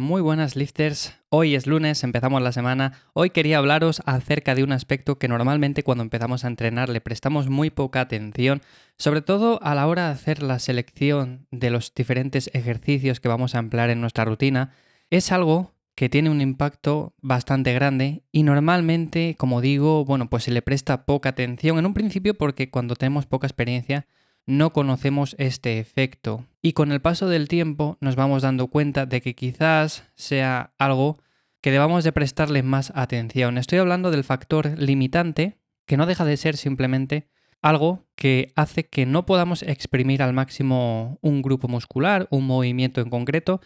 muy buenas lifters. Hoy es lunes, empezamos la semana. Hoy quería hablaros acerca de un aspecto que normalmente cuando empezamos a entrenar le prestamos muy poca atención, sobre todo a la hora de hacer la selección de los diferentes ejercicios que vamos a emplear en nuestra rutina. Es algo que tiene un impacto bastante grande y normalmente, como digo, bueno, pues se le presta poca atención en un principio porque cuando tenemos poca experiencia no conocemos este efecto. Y con el paso del tiempo nos vamos dando cuenta de que quizás sea algo que debamos de prestarle más atención. Estoy hablando del factor limitante, que no deja de ser simplemente algo que hace que no podamos exprimir al máximo un grupo muscular, un movimiento en concreto,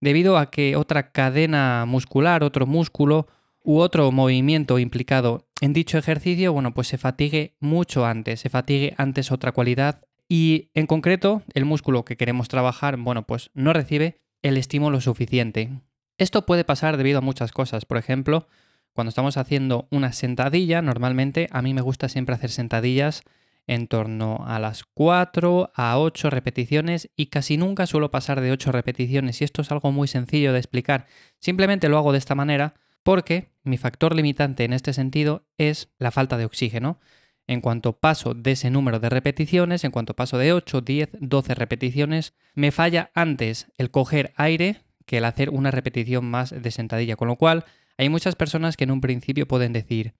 debido a que otra cadena muscular, otro músculo u otro movimiento implicado en dicho ejercicio, bueno, pues se fatigue mucho antes, se fatigue antes otra cualidad y en concreto, el músculo que queremos trabajar, bueno, pues no recibe el estímulo suficiente. Esto puede pasar debido a muchas cosas. Por ejemplo, cuando estamos haciendo una sentadilla, normalmente a mí me gusta siempre hacer sentadillas en torno a las 4 a 8 repeticiones y casi nunca suelo pasar de 8 repeticiones y esto es algo muy sencillo de explicar. Simplemente lo hago de esta manera porque mi factor limitante en este sentido es la falta de oxígeno en cuanto paso de ese número de repeticiones, en cuanto paso de 8, 10, 12 repeticiones, me falla antes el coger aire que el hacer una repetición más de sentadilla. Con lo cual, hay muchas personas que en un principio pueden decir,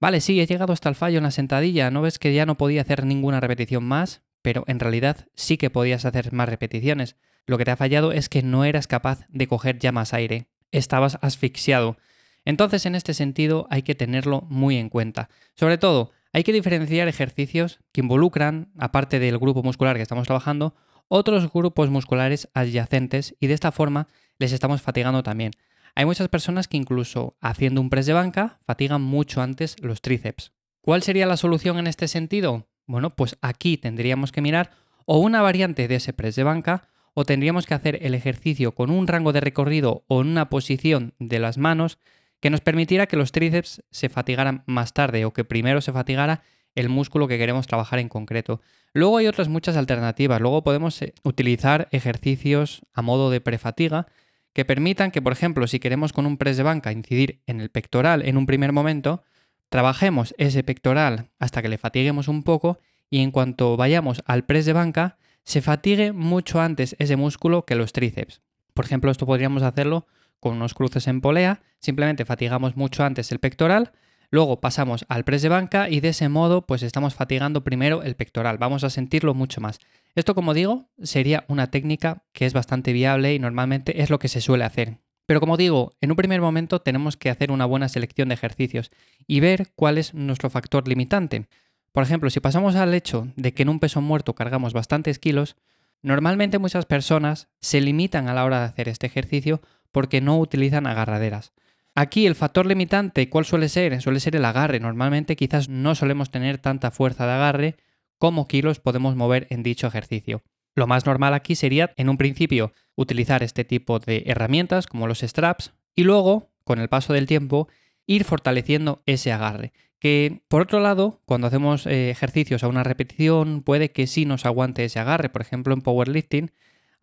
vale, sí, he llegado hasta el fallo en la sentadilla, ¿no ves que ya no podía hacer ninguna repetición más? Pero en realidad sí que podías hacer más repeticiones. Lo que te ha fallado es que no eras capaz de coger ya más aire. Estabas asfixiado. Entonces, en este sentido, hay que tenerlo muy en cuenta. Sobre todo, hay que diferenciar ejercicios que involucran, aparte del grupo muscular que estamos trabajando, otros grupos musculares adyacentes y de esta forma les estamos fatigando también. Hay muchas personas que incluso haciendo un press de banca fatigan mucho antes los tríceps. ¿Cuál sería la solución en este sentido? Bueno, pues aquí tendríamos que mirar o una variante de ese press de banca o tendríamos que hacer el ejercicio con un rango de recorrido o en una posición de las manos que nos permitiera que los tríceps se fatigaran más tarde o que primero se fatigara el músculo que queremos trabajar en concreto. Luego hay otras muchas alternativas. Luego podemos eh, utilizar ejercicios a modo de prefatiga que permitan que, por ejemplo, si queremos con un press de banca incidir en el pectoral en un primer momento, trabajemos ese pectoral hasta que le fatiguemos un poco y en cuanto vayamos al press de banca, se fatigue mucho antes ese músculo que los tríceps. Por ejemplo, esto podríamos hacerlo con unos cruces en polea, simplemente fatigamos mucho antes el pectoral, luego pasamos al press de banca y de ese modo pues estamos fatigando primero el pectoral, vamos a sentirlo mucho más. Esto como digo sería una técnica que es bastante viable y normalmente es lo que se suele hacer. Pero como digo, en un primer momento tenemos que hacer una buena selección de ejercicios y ver cuál es nuestro factor limitante. Por ejemplo, si pasamos al hecho de que en un peso muerto cargamos bastantes kilos, normalmente muchas personas se limitan a la hora de hacer este ejercicio porque no utilizan agarraderas. Aquí el factor limitante, ¿cuál suele ser? Suele ser el agarre. Normalmente quizás no solemos tener tanta fuerza de agarre como kilos podemos mover en dicho ejercicio. Lo más normal aquí sería, en un principio, utilizar este tipo de herramientas como los straps y luego, con el paso del tiempo, ir fortaleciendo ese agarre. Que por otro lado, cuando hacemos eh, ejercicios a una repetición, puede que sí nos aguante ese agarre. Por ejemplo, en powerlifting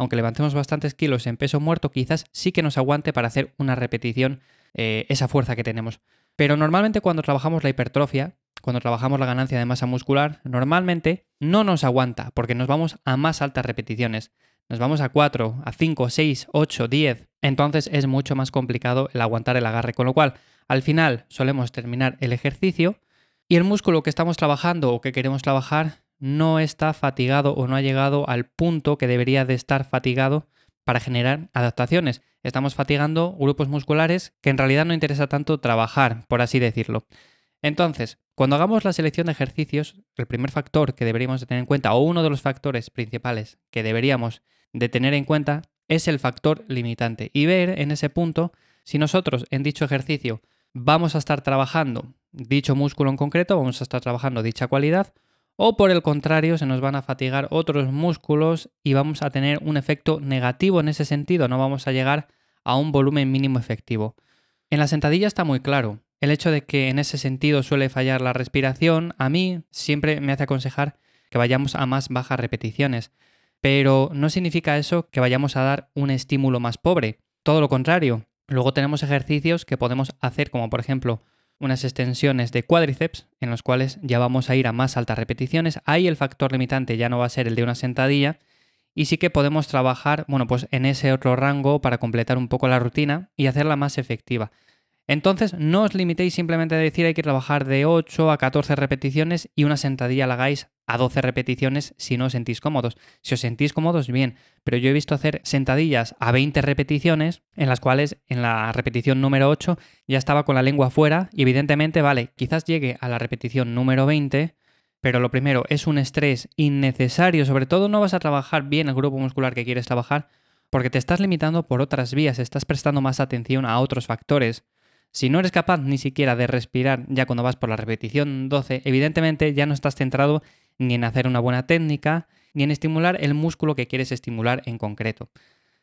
aunque levantemos bastantes kilos en peso muerto, quizás sí que nos aguante para hacer una repetición eh, esa fuerza que tenemos. Pero normalmente cuando trabajamos la hipertrofia, cuando trabajamos la ganancia de masa muscular, normalmente no nos aguanta porque nos vamos a más altas repeticiones. Nos vamos a 4, a 5, 6, 8, 10. Entonces es mucho más complicado el aguantar el agarre. Con lo cual, al final solemos terminar el ejercicio y el músculo que estamos trabajando o que queremos trabajar no está fatigado o no ha llegado al punto que debería de estar fatigado para generar adaptaciones. Estamos fatigando grupos musculares que en realidad no interesa tanto trabajar, por así decirlo. Entonces, cuando hagamos la selección de ejercicios, el primer factor que deberíamos de tener en cuenta, o uno de los factores principales que deberíamos de tener en cuenta, es el factor limitante. Y ver en ese punto si nosotros en dicho ejercicio vamos a estar trabajando dicho músculo en concreto, vamos a estar trabajando dicha cualidad, o por el contrario se nos van a fatigar otros músculos y vamos a tener un efecto negativo en ese sentido, no vamos a llegar a un volumen mínimo efectivo. En la sentadilla está muy claro. El hecho de que en ese sentido suele fallar la respiración, a mí siempre me hace aconsejar que vayamos a más bajas repeticiones. Pero no significa eso que vayamos a dar un estímulo más pobre. todo lo contrario. Luego tenemos ejercicios que podemos hacer como por ejemplo unas extensiones de cuádriceps en los cuales ya vamos a ir a más altas repeticiones. Ahí el factor limitante ya no va a ser el de una sentadilla y sí que podemos trabajar, bueno, pues en ese otro rango para completar un poco la rutina y hacerla más efectiva. Entonces, no os limitéis simplemente a decir hay que trabajar de 8 a 14 repeticiones y una sentadilla la hagáis a 12 repeticiones si no os sentís cómodos. Si os sentís cómodos, bien, pero yo he visto hacer sentadillas a 20 repeticiones en las cuales en la repetición número 8 ya estaba con la lengua fuera y evidentemente, vale, quizás llegue a la repetición número 20, pero lo primero es un estrés innecesario, sobre todo no vas a trabajar bien el grupo muscular que quieres trabajar porque te estás limitando por otras vías, estás prestando más atención a otros factores. Si no eres capaz ni siquiera de respirar ya cuando vas por la repetición 12, evidentemente ya no estás centrado ni en hacer una buena técnica, ni en estimular el músculo que quieres estimular en concreto.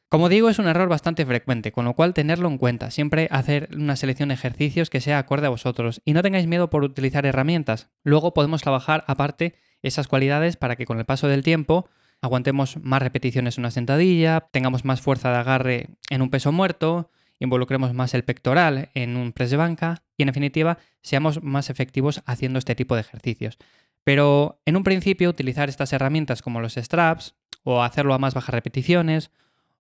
Como digo, es un error bastante frecuente, con lo cual tenerlo en cuenta, siempre hacer una selección de ejercicios que sea acorde a vosotros y no tengáis miedo por utilizar herramientas. Luego podemos trabajar aparte esas cualidades para que con el paso del tiempo aguantemos más repeticiones en una sentadilla, tengamos más fuerza de agarre en un peso muerto, involucremos más el pectoral en un press de banca y en definitiva seamos más efectivos haciendo este tipo de ejercicios. Pero en un principio utilizar estas herramientas como los straps o hacerlo a más bajas repeticiones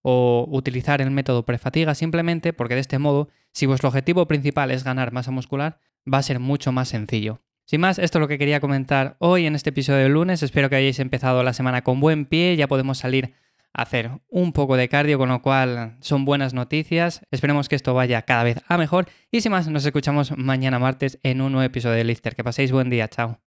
o utilizar el método prefatiga simplemente porque de este modo, si vuestro objetivo principal es ganar masa muscular, va a ser mucho más sencillo. Sin más, esto es lo que quería comentar hoy en este episodio del lunes. Espero que hayáis empezado la semana con buen pie, ya podemos salir hacer un poco de cardio, con lo cual son buenas noticias. Esperemos que esto vaya cada vez a mejor. Y sin más, nos escuchamos mañana martes en un nuevo episodio de Lifter. Que paséis buen día, chao.